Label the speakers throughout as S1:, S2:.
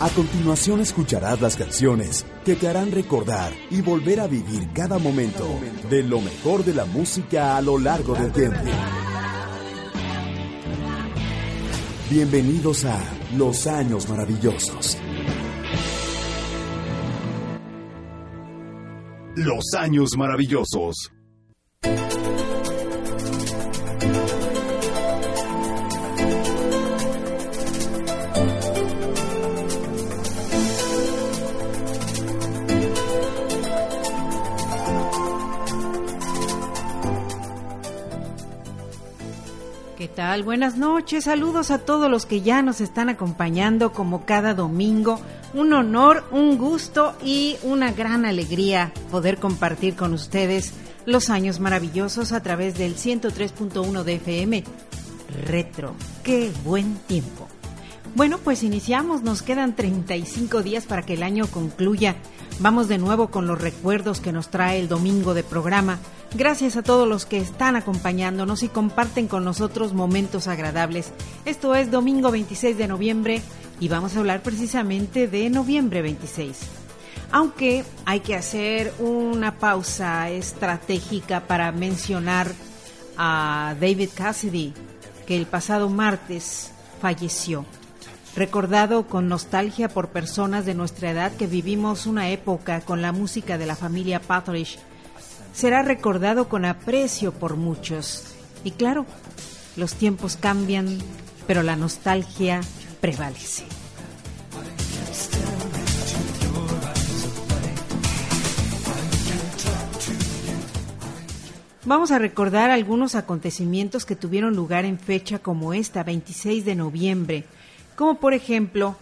S1: A continuación escucharás las canciones que te harán recordar y volver a vivir cada momento de lo mejor de la música a lo largo del tiempo. Bienvenidos a Los Años Maravillosos. Los Años Maravillosos.
S2: Buenas noches, saludos a todos los que ya nos están acompañando como cada domingo. Un honor, un gusto y una gran alegría poder compartir con ustedes los años maravillosos a través del 103.1 de FM. Retro, qué buen tiempo. Bueno, pues iniciamos, nos quedan 35 días para que el año concluya. Vamos de nuevo con los recuerdos que nos trae el domingo de programa. Gracias a todos los que están acompañándonos y comparten con nosotros momentos agradables. Esto es domingo 26 de noviembre y vamos a hablar precisamente de noviembre 26. Aunque hay que hacer una pausa estratégica para mencionar a David Cassidy, que el pasado martes falleció recordado con nostalgia por personas de nuestra edad que vivimos una época con la música de la familia Patrick, será recordado con aprecio por muchos. Y claro, los tiempos cambian, pero la nostalgia prevalece. Vamos a recordar algunos acontecimientos que tuvieron lugar en fecha como esta, 26 de noviembre, como por ejemplo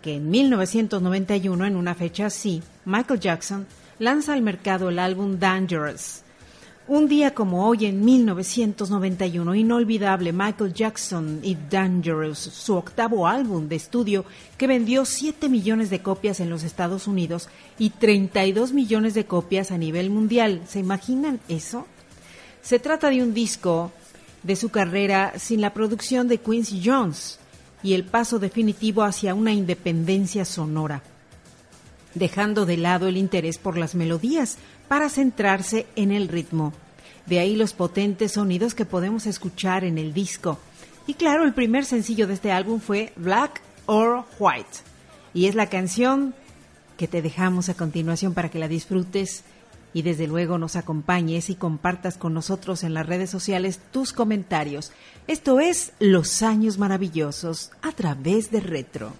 S2: que en 1991, en una fecha así, Michael Jackson lanza al mercado el álbum Dangerous. Un día como hoy, en 1991, inolvidable Michael Jackson y Dangerous, su octavo álbum de estudio que vendió 7 millones de copias en los Estados Unidos y 32 millones de copias a nivel mundial. ¿Se imaginan eso? Se trata de un disco de su carrera sin la producción de Quincy Jones y el paso definitivo hacia una independencia sonora, dejando de lado el interés por las melodías para centrarse en el ritmo. De ahí los potentes sonidos que podemos escuchar en el disco. Y claro, el primer sencillo de este álbum fue Black or White. Y es la canción que te dejamos a continuación para que la disfrutes y desde luego nos acompañes y compartas con nosotros en las redes sociales tus comentarios. Esto es Los Años Maravillosos a través de Retro.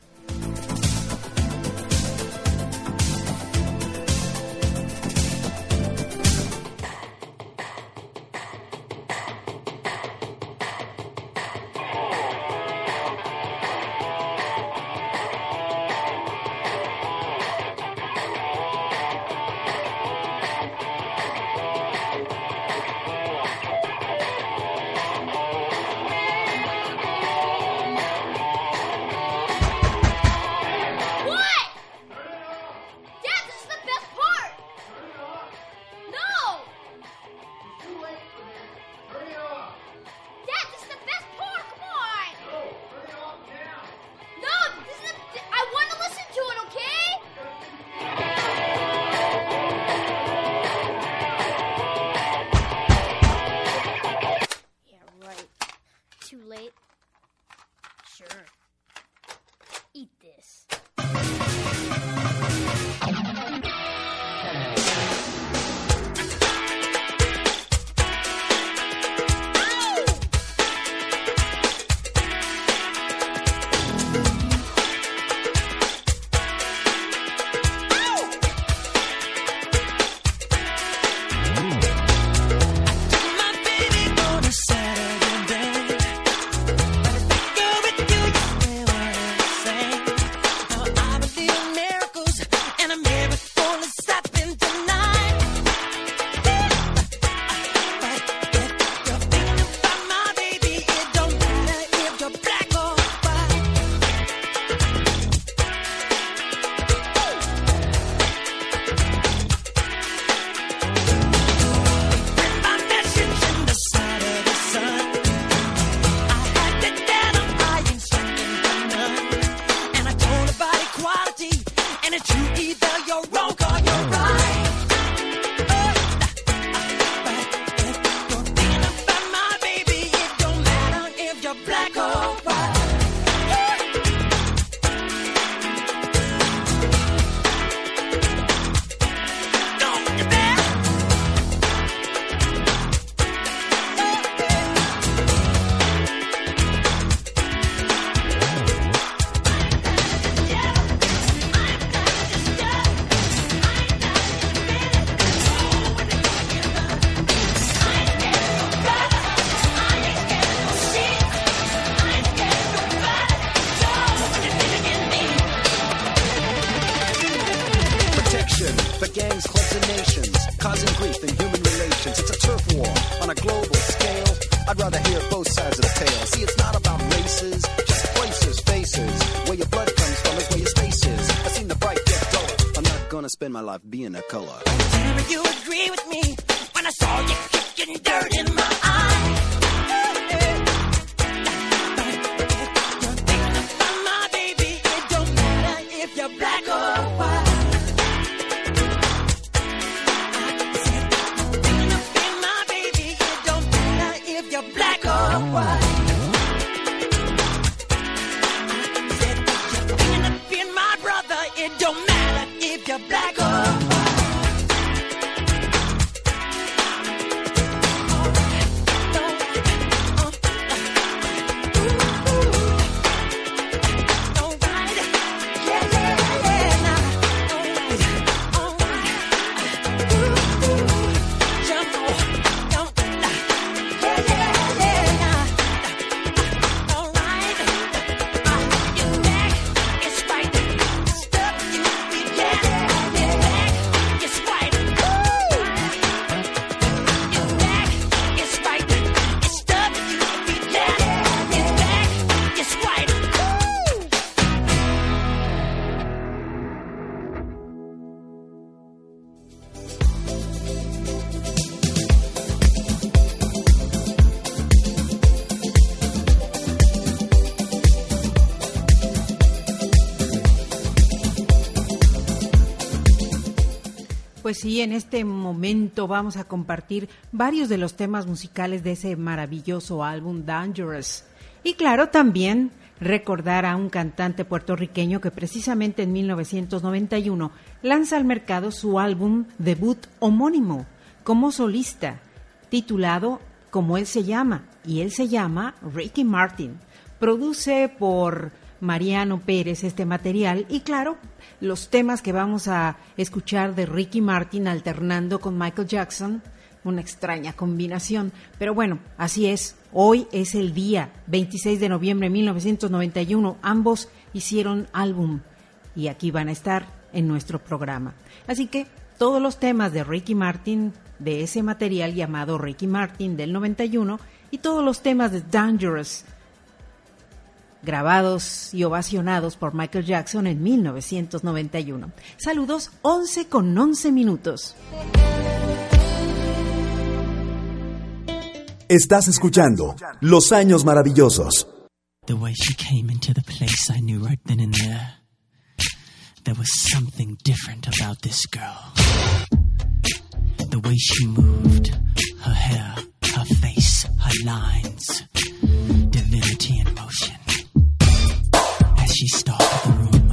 S2: Sí, en este momento vamos a compartir varios de los temas musicales de ese maravilloso álbum Dangerous. Y claro, también recordar a un cantante puertorriqueño que precisamente en 1991 lanza al mercado su álbum debut homónimo como solista, titulado como él se llama, y él se llama Ricky Martin. Produce por Mariano Pérez este material y claro, los temas que vamos a escuchar de Ricky Martin alternando con Michael Jackson, una extraña combinación, pero bueno, así es. Hoy es el día 26 de noviembre de 1991, ambos hicieron álbum y aquí van a estar en nuestro programa. Así que todos los temas de Ricky Martin de ese material llamado Ricky Martin del 91 y todos los temas de Dangerous grabados y ovacionados por Michael Jackson en 1991. Saludos 11 con 11 minutos.
S1: Estás escuchando Los Años Maravillosos.
S3: The way she came into the place, I knew right then and there. There was something different about this girl. The way she moved, her hair, her face, her lines, divinity in motion. She stalked the room,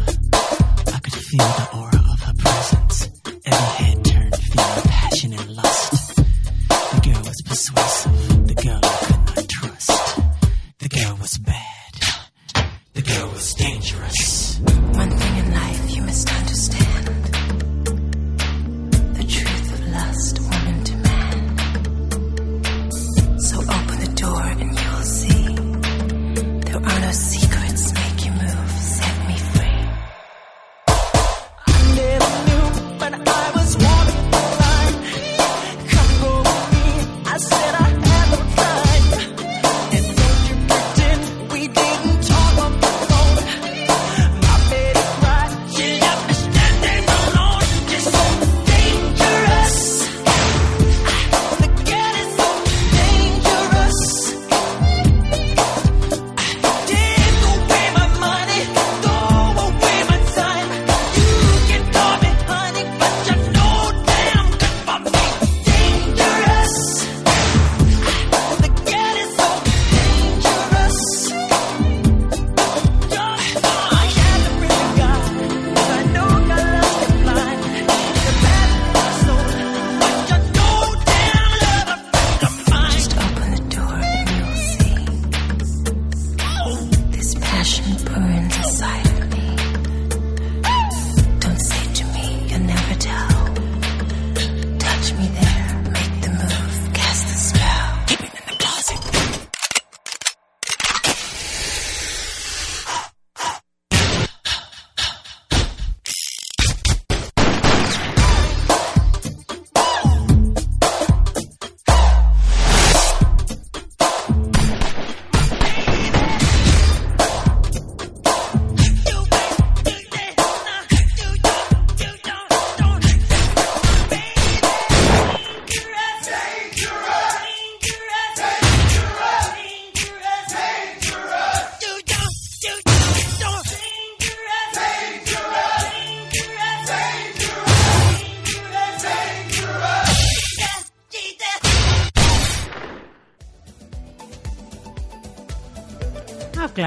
S3: I could feel the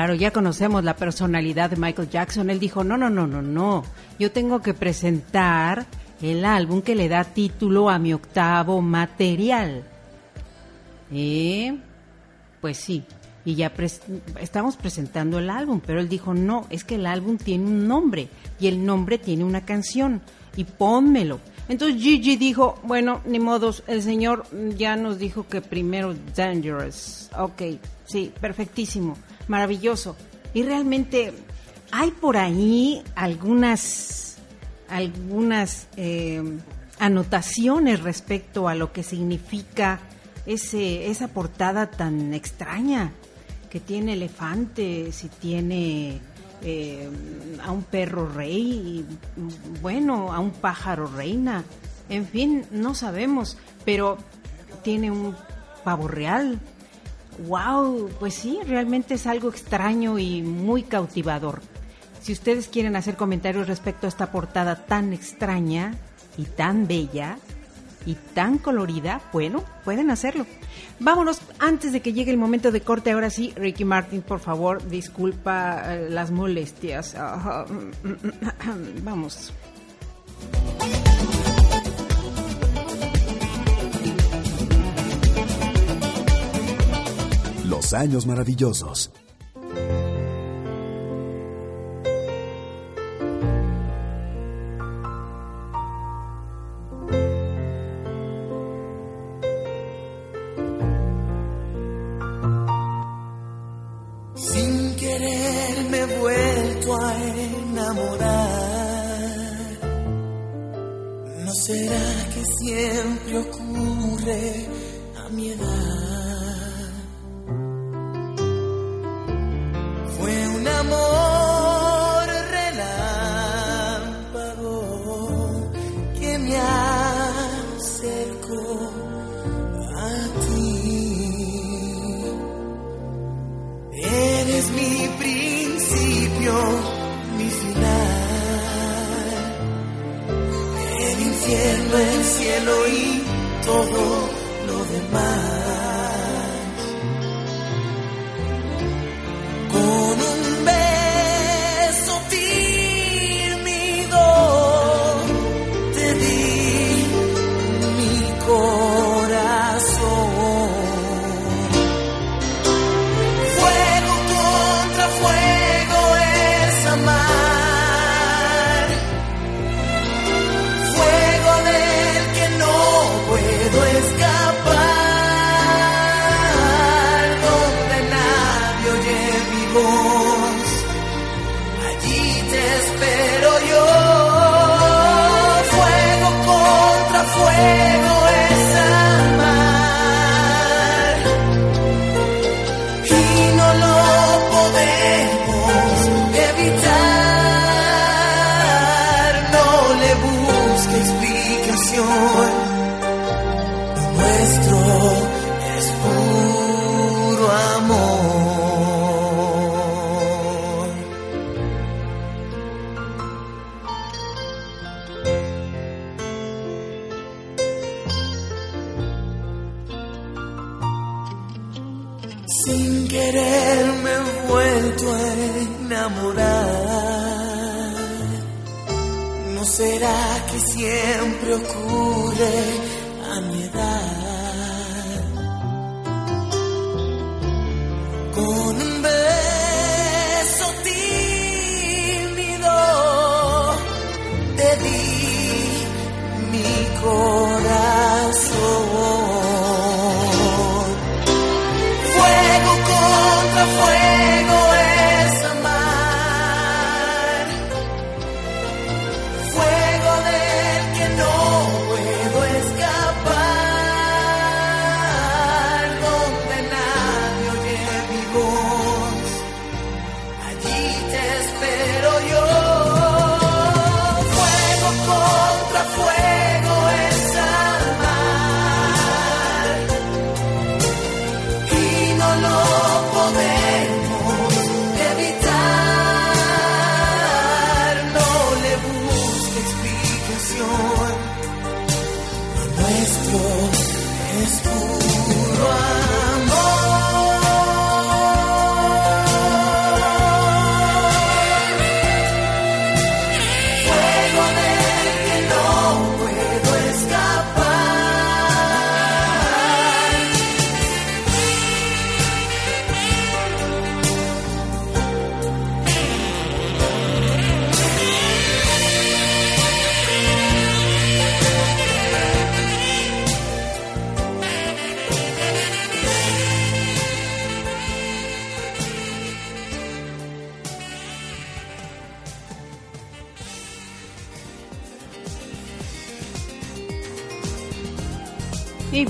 S2: claro, ya conocemos la personalidad de Michael Jackson. Él dijo, no, no, no, no, no. Yo tengo que presentar el álbum que le da título a mi octavo material. ¿Eh? Pues sí. Y ya estamos presentando el álbum, pero él dijo, no, es que el álbum tiene un nombre y el nombre tiene una canción y pónmelo. Entonces Gigi dijo, bueno, ni modos, el señor ya nos dijo que primero Dangerous. Ok, sí, perfectísimo, maravilloso. Y realmente hay por ahí algunas, algunas eh, anotaciones respecto a lo que significa ese, esa portada tan extraña que tiene elefantes y tiene eh, a un perro rey, bueno, a un pájaro reina, en fin, no sabemos, pero tiene un pavo real. Wow, pues sí, realmente es algo extraño y muy cautivador. Si ustedes quieren hacer comentarios respecto a esta portada tan extraña y tan bella y tan colorida, bueno, pueden hacerlo. Vámonos, antes de que llegue el momento de corte, ahora sí, Ricky Martin, por favor, disculpa eh, las molestias. Vamos.
S1: Los años maravillosos.
S4: Sin querer me he vuelto a enamorar. ¿No será que siempre ocurre a mi edad? Cielo y todo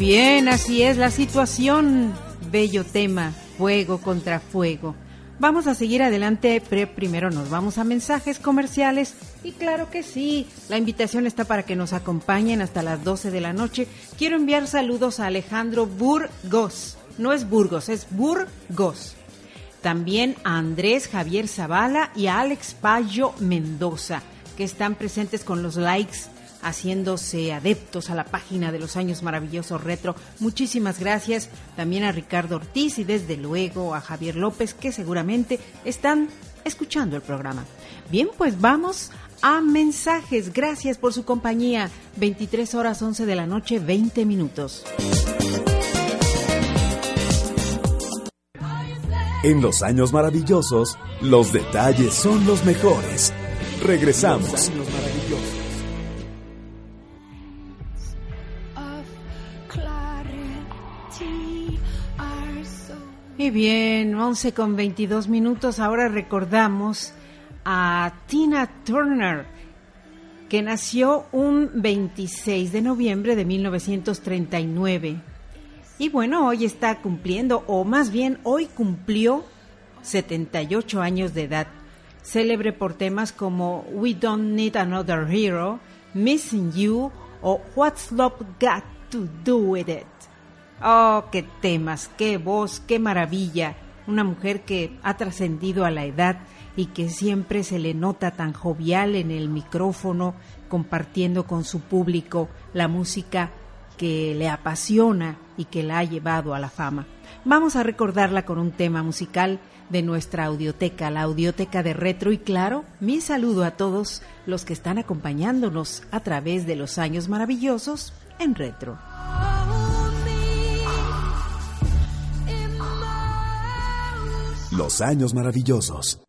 S2: bien, así es la situación. Bello tema, fuego contra fuego. Vamos a seguir adelante, pero primero nos vamos a mensajes comerciales. Y claro que sí, la invitación está para que nos acompañen hasta las 12 de la noche. Quiero enviar saludos a Alejandro Burgos. No es Burgos, es Burgos. También a Andrés Javier Zavala y a Alex Payo Mendoza, que están presentes con los likes haciéndose adeptos a la página de los años maravillosos retro. Muchísimas gracias también a Ricardo Ortiz y desde luego a Javier López que seguramente están escuchando el programa. Bien, pues vamos a mensajes. Gracias por su compañía. 23 horas 11 de la noche, 20 minutos.
S1: En los años maravillosos, los detalles son los mejores. Regresamos.
S2: Y bien, 11 con 22 minutos. Ahora recordamos a Tina Turner, que nació un 26 de noviembre de 1939. Y bueno, hoy está cumpliendo, o más bien hoy cumplió 78 años de edad. Célebre por temas como We Don't Need Another Hero, Missing You o What's Love Got to Do With It. Oh, qué temas, qué voz, qué maravilla. Una mujer que ha trascendido a la edad y que siempre se le nota tan jovial en el micrófono, compartiendo con su público la música que le apasiona y que la ha llevado a la fama. Vamos a recordarla con un tema musical de nuestra audioteca, la audioteca de retro y claro, mi saludo a todos los que están acompañándonos a través de los años maravillosos en retro.
S1: Los años maravillosos.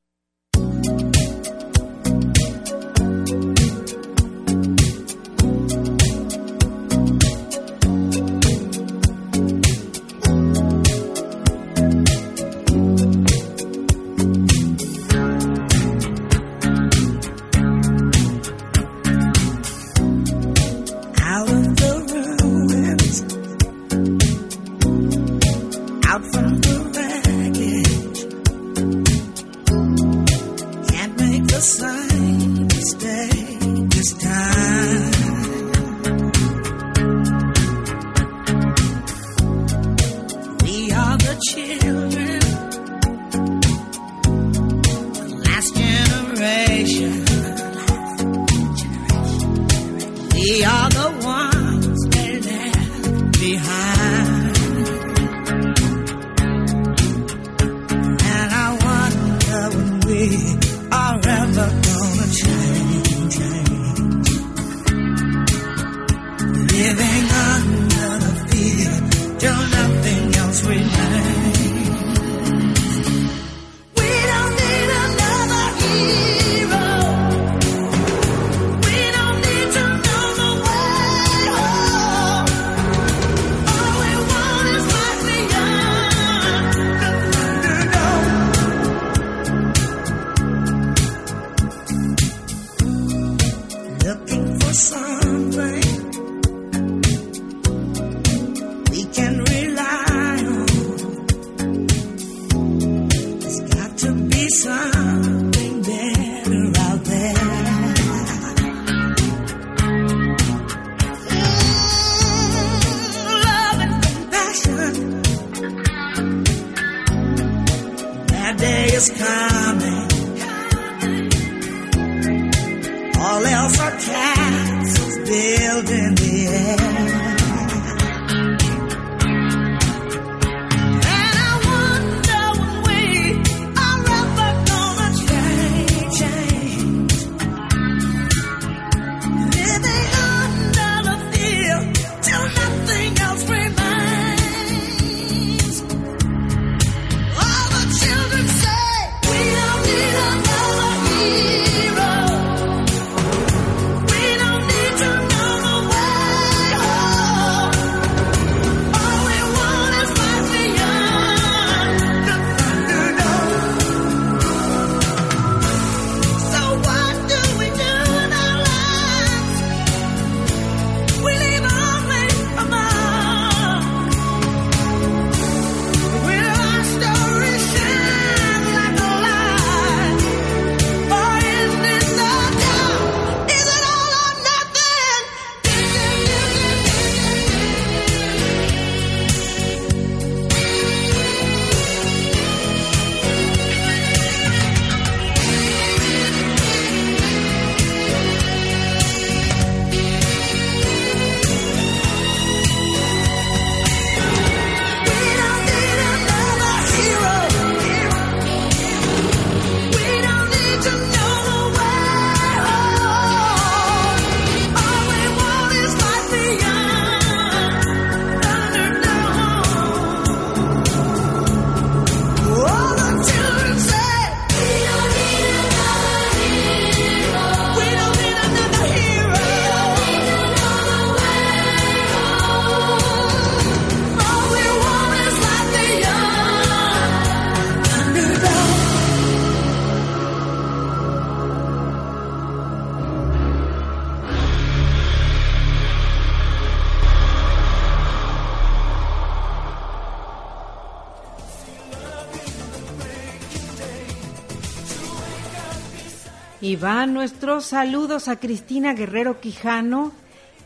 S2: Y van nuestros saludos a Cristina Guerrero Quijano,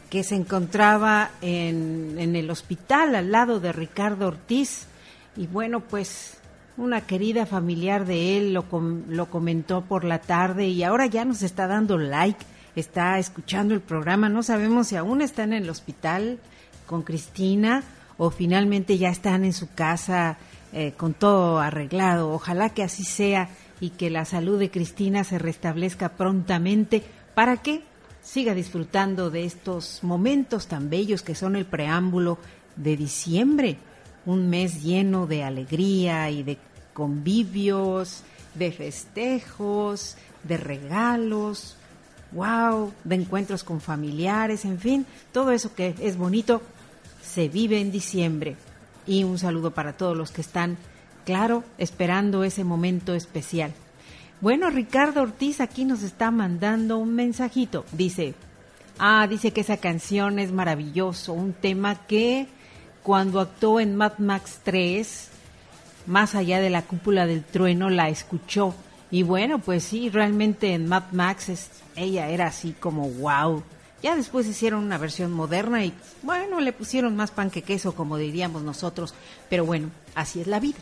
S2: que se encontraba en, en el hospital al lado de Ricardo Ortiz. Y bueno, pues una querida familiar de él lo, com- lo comentó por la tarde y ahora ya nos está dando like, está escuchando el programa. No sabemos si aún están en el hospital con Cristina o finalmente ya están en su casa eh, con todo arreglado. Ojalá que así sea y que la salud de Cristina se restablezca prontamente. Para que siga disfrutando de estos momentos tan bellos que son el preámbulo de diciembre, un mes lleno de alegría y de convivios, de festejos, de regalos, wow, de encuentros con familiares, en fin, todo eso que es bonito se vive en diciembre. Y un saludo para todos los que están, claro, esperando ese momento especial. Bueno, Ricardo Ortiz aquí nos está mandando un mensajito. Dice, ah, dice que esa canción es maravilloso, un tema que cuando actuó en Mad Max 3, más allá de la cúpula del trueno, la escuchó. Y bueno, pues sí, realmente en Mad Max es- ella era así como wow. Ya después hicieron una versión moderna y bueno, le pusieron más pan que queso, como diríamos nosotros. Pero bueno, así es la vida.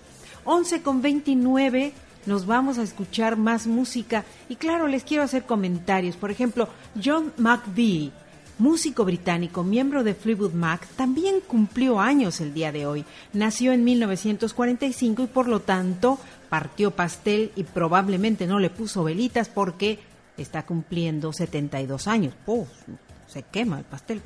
S2: 11 con 29, nos vamos a escuchar más música. Y claro, les quiero hacer comentarios. Por ejemplo, John McVie, músico británico, miembro de Fleetwood Mac, también cumplió años el día de hoy. Nació en 1945 y por lo tanto partió pastel y probablemente no le puso velitas porque está cumpliendo 72 años. Pues, se quema el pastel.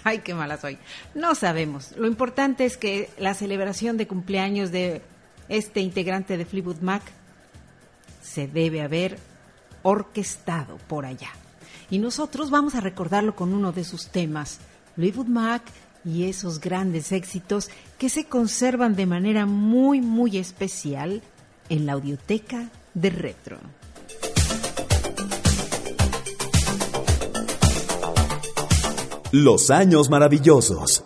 S2: Ay, qué mala soy. No sabemos. Lo importante es que la celebración de cumpleaños de este integrante de Fleetwood Mac se debe haber orquestado por allá. Y nosotros vamos a recordarlo con uno de sus temas, Fleetwood Mac y esos grandes éxitos que se conservan de manera muy, muy especial en la audioteca de Retro.
S1: Los años maravillosos.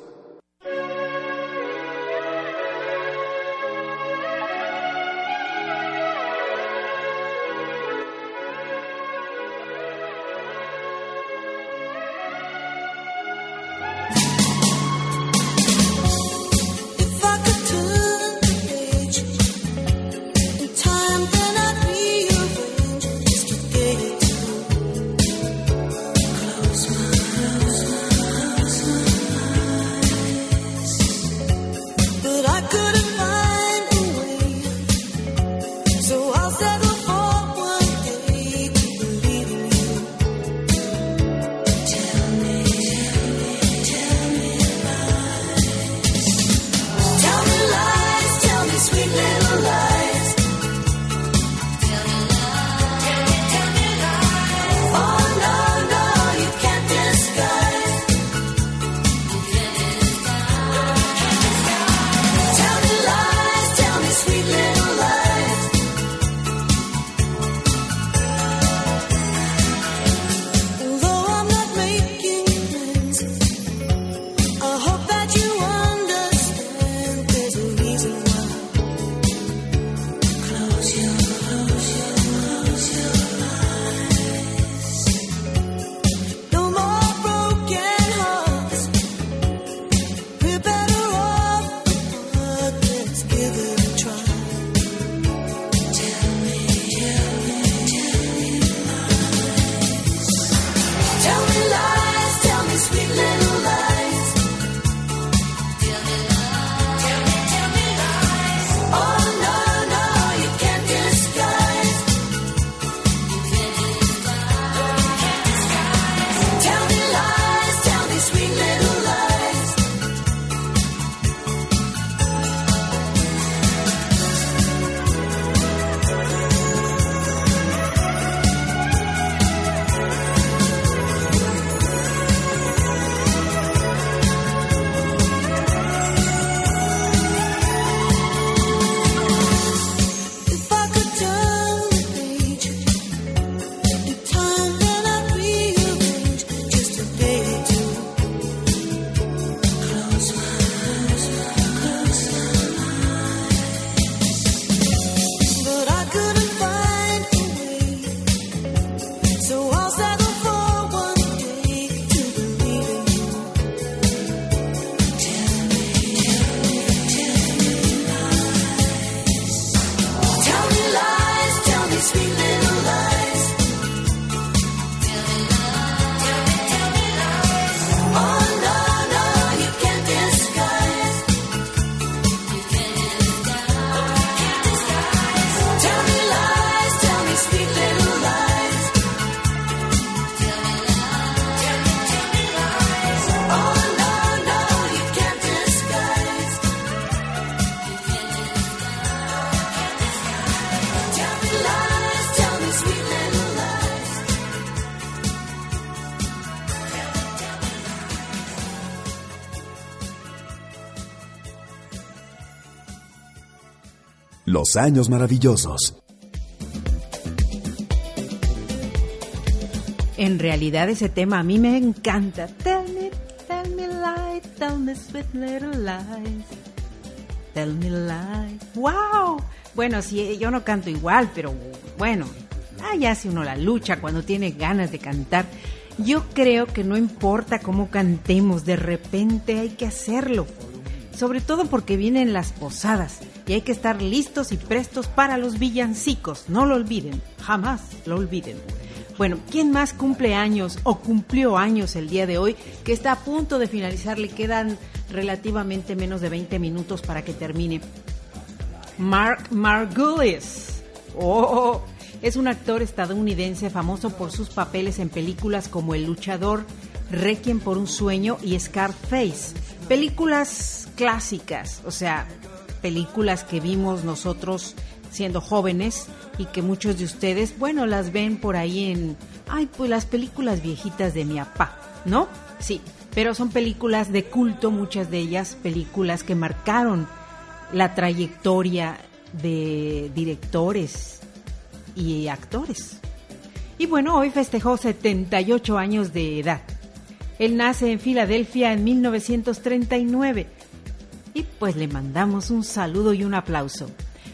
S1: Años maravillosos.
S2: En realidad ese tema a mí me encanta. Tell me, tell me lies, tell me sweet little lies. Tell me lies. ¡Wow! Bueno, sí, yo no canto igual, pero bueno, ahí hace uno la lucha cuando tiene ganas de cantar. Yo creo que no importa cómo cantemos, de repente hay que hacerlo. Sobre todo porque vienen las posadas y hay que estar listos y prestos para los villancicos. No lo olviden, jamás lo olviden. Bueno, ¿quién más cumple años o cumplió años el día de hoy que está a punto de finalizar? Le quedan relativamente menos de 20 minutos para que termine. Mark Margulies. Oh, es un actor estadounidense famoso por sus papeles en películas como El luchador, Requiem por un sueño y Scarface. Películas clásicas, o sea, películas que vimos nosotros siendo jóvenes y que muchos de ustedes, bueno, las ven por ahí en, ay, pues las películas viejitas de mi papá, ¿no? Sí, pero son películas de culto, muchas de ellas películas que marcaron la trayectoria de directores y actores. Y bueno, hoy festejó 78 años de edad. Él nace en Filadelfia en 1939 y pues le mandamos un saludo y un aplauso.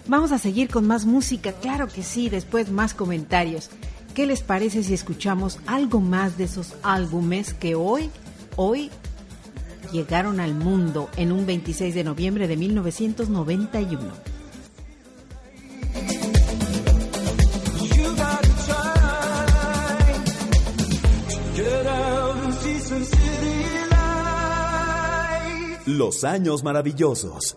S2: Vamos a seguir con más música, claro que sí, después más comentarios. ¿Qué les parece si escuchamos algo más de esos álbumes que hoy, hoy llegaron al mundo en un 26 de noviembre de 1991?
S1: Los años maravillosos.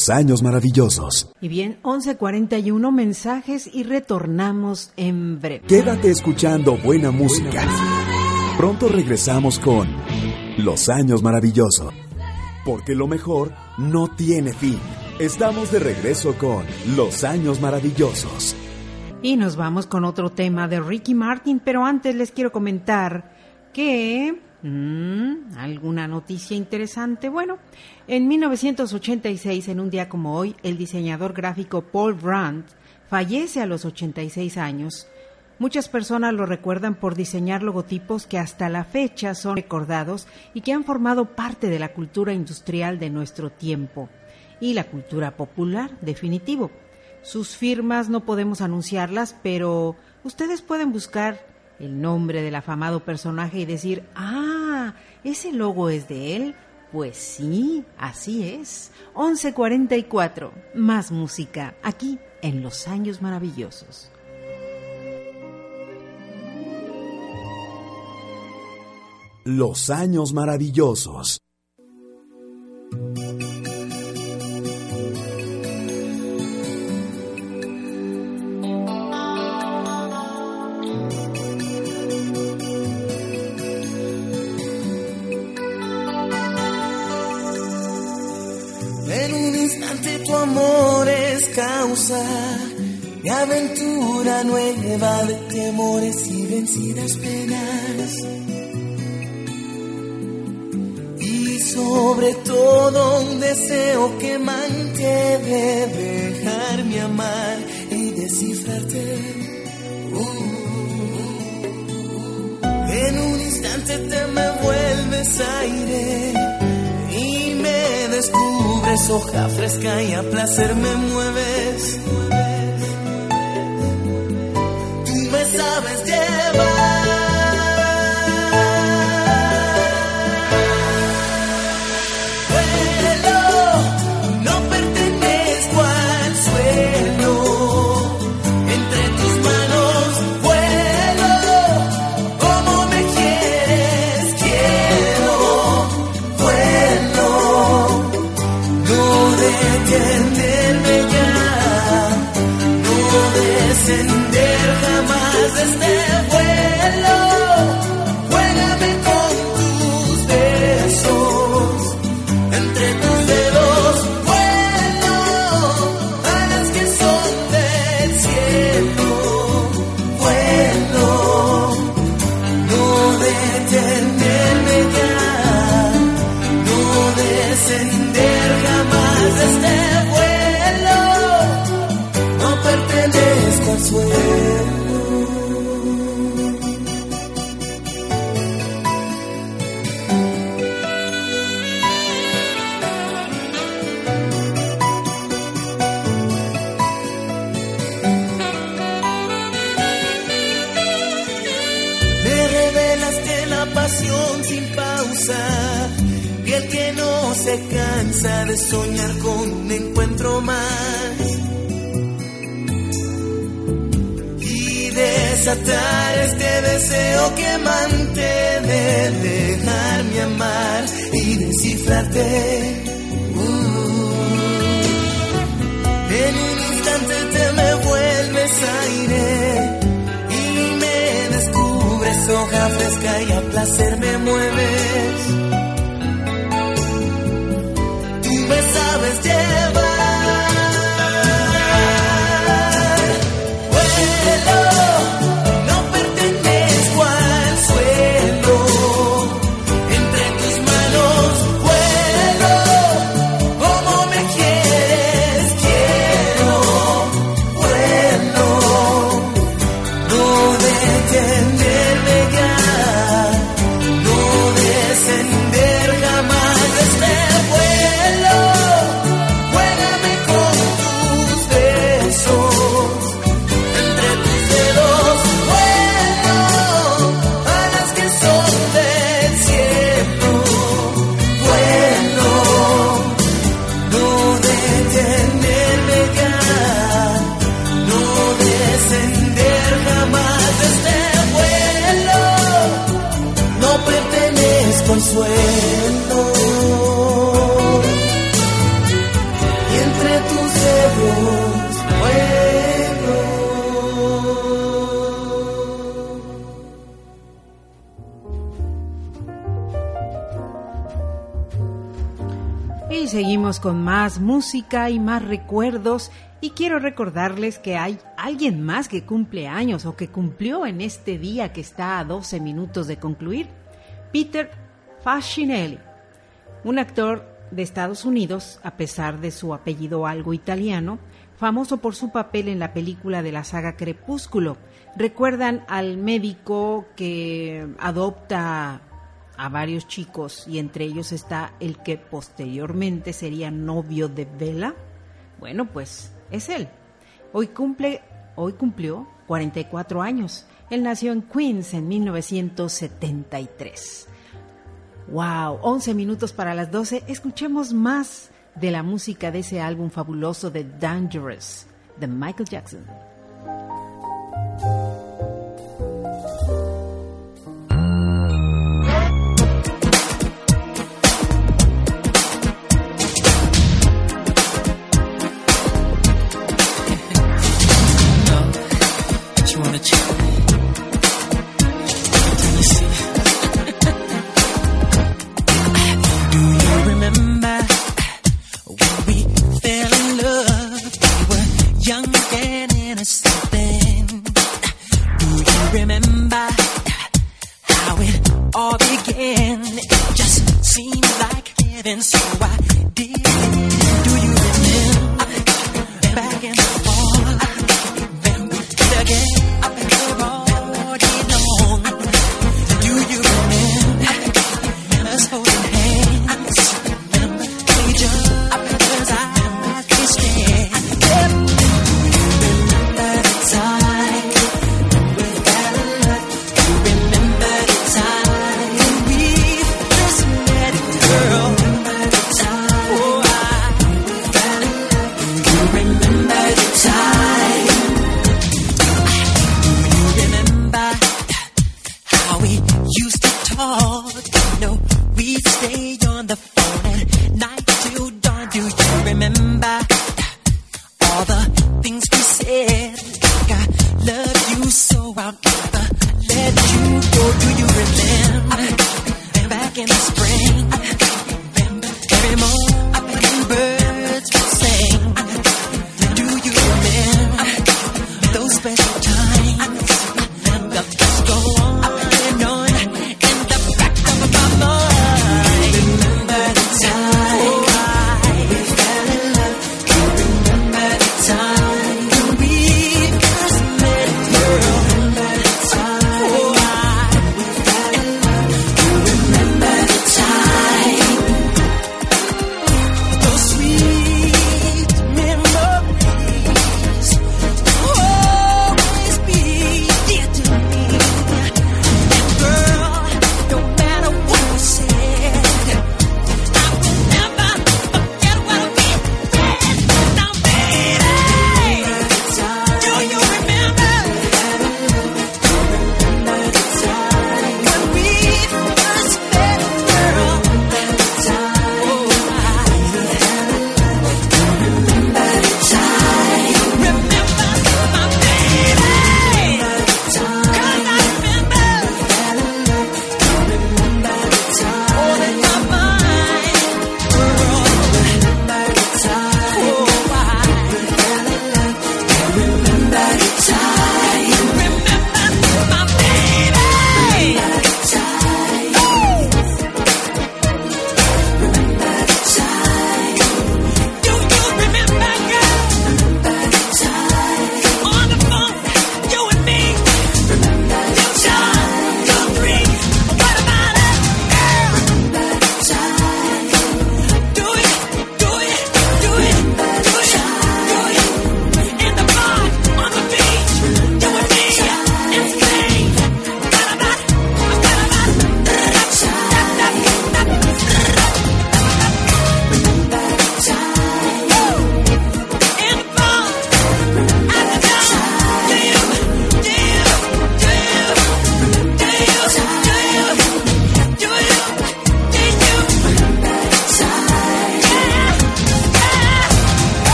S5: Los años maravillosos.
S2: Y bien, 11:41 mensajes y retornamos en breve.
S5: Quédate escuchando buena música. Pronto regresamos con Los años maravillosos. Porque lo mejor no tiene fin. Estamos de regreso con Los años maravillosos.
S2: Y nos vamos con otro tema de Ricky Martin, pero antes les quiero comentar que... mm, ¿Alguna noticia interesante? Bueno, en 1986, en un día como hoy, el diseñador gráfico Paul Brandt fallece a los 86 años. Muchas personas lo recuerdan por diseñar logotipos que hasta la fecha son recordados y que han formado parte de la cultura industrial de nuestro tiempo y la cultura popular, definitivo. Sus firmas no podemos anunciarlas, pero ustedes pueden buscar el nombre del afamado personaje y decir, ah, ese logo es de él. Pues sí, así es. 1144, más música, aquí en Los Años Maravillosos.
S5: Los años maravillosos.
S4: Instante tu amor es causa de aventura nueva, de temores y vencidas penas. Y sobre todo un deseo que mantiene dejarme amar y descifrarte. Uh. En un instante te me vuelves aire descubres hoja fresca y a placer me mueves. De soñar con un encuentro más. Y desatar este deseo quemante de dejarme amar y descifrarte. Uh. En un instante te me vuelves aire y me descubres hoja fresca y a placer me mueves. Con
S3: más música y más recuerdos. Y quiero recordarles que hay alguien más que cumple años o que cumplió en este día que está a 12 minutos de concluir. Peter Facinelli, un actor de Estados Unidos, a pesar de su apellido algo italiano, famoso por su papel en la película de la saga Crepúsculo. ¿Recuerdan al médico que adopta a varios chicos y entre ellos está el que posteriormente sería novio de Bella? Bueno, pues es él. Hoy cumple, hoy cumplió 44 años. Él nació en Queens en 1973. Wow, 11 minutos para las 12. Escuchemos más de la música de ese álbum fabuloso de Dangerous de Michael Jackson.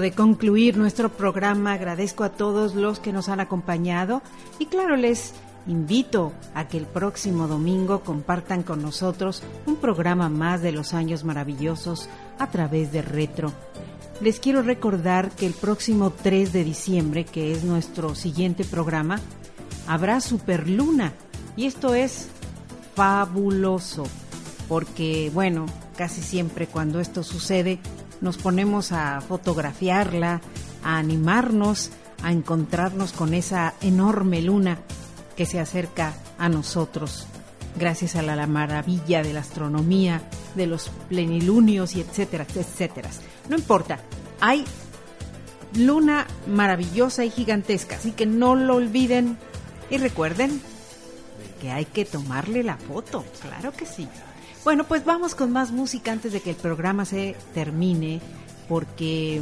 S2: De concluir nuestro programa. Agradezco a todos los que nos han acompañado y claro, les invito a que el próximo domingo compartan con nosotros un programa más de los años maravillosos a través de Retro. Les quiero recordar que el próximo 3 de diciembre, que es nuestro siguiente programa, habrá Superluna y esto es fabuloso porque bueno, casi siempre cuando esto sucede nos ponemos a fotografiarla, a animarnos, a encontrarnos con esa enorme luna que se acerca a nosotros, gracias a la, la maravilla de la astronomía, de los plenilunios y etcétera, etcétera. No importa, hay luna maravillosa y gigantesca, así que no lo olviden y recuerden que hay que tomarle la foto, claro que sí. Bueno, pues vamos con más música antes de que el programa se termine, porque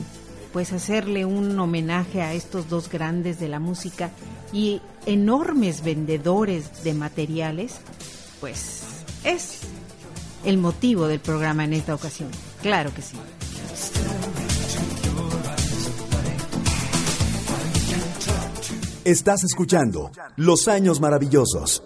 S2: pues hacerle un homenaje a estos dos grandes de la música y enormes vendedores de materiales, pues es el motivo del programa en esta ocasión. Claro que sí.
S4: Estás escuchando Los Años Maravillosos.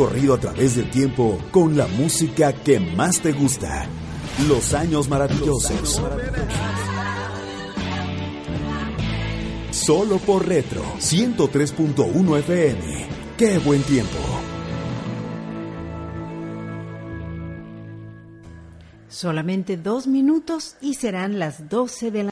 S4: Recorrido a través del tiempo con la música que más te gusta. Los años maravillosos. Solo por Retro 103.1 FM. ¡Qué buen tiempo!
S2: Solamente dos minutos y serán las 12 de la